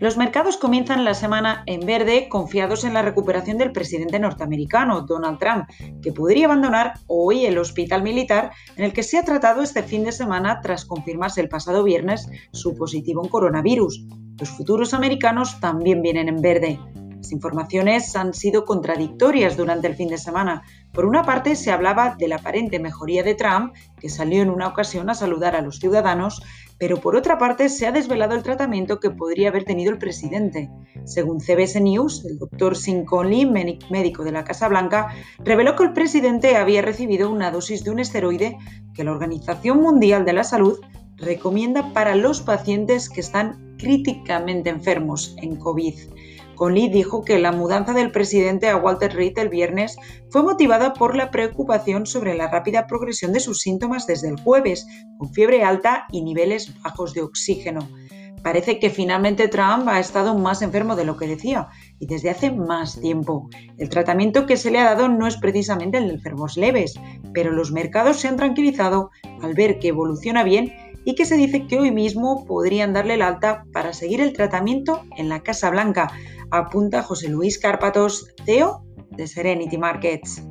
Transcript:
Los mercados comienzan la semana en verde confiados en la recuperación del presidente norteamericano, Donald Trump, que podría abandonar hoy el hospital militar en el que se ha tratado este fin de semana tras confirmarse el pasado viernes su positivo en coronavirus. Los futuros americanos también vienen en verde. Las informaciones han sido contradictorias durante el fin de semana. Por una parte, se hablaba de la aparente mejoría de Trump, que salió en una ocasión a saludar a los ciudadanos, pero por otra parte se ha desvelado el tratamiento que podría haber tenido el presidente. Según CBS News, el doctor Sin médico de la Casa Blanca, reveló que el presidente había recibido una dosis de un esteroide que la Organización Mundial de la Salud recomienda para los pacientes que están críticamente enfermos en COVID. Conley dijo que la mudanza del presidente a Walter Reed el viernes fue motivada por la preocupación sobre la rápida progresión de sus síntomas desde el jueves, con fiebre alta y niveles bajos de oxígeno. Parece que finalmente Trump ha estado más enfermo de lo que decía y desde hace más tiempo. El tratamiento que se le ha dado no es precisamente el de enfermos leves, pero los mercados se han tranquilizado al ver que evoluciona bien y que se dice que hoy mismo podrían darle el alta para seguir el tratamiento en la Casa Blanca, apunta José Luis Cárpatos, CEO de Serenity Markets.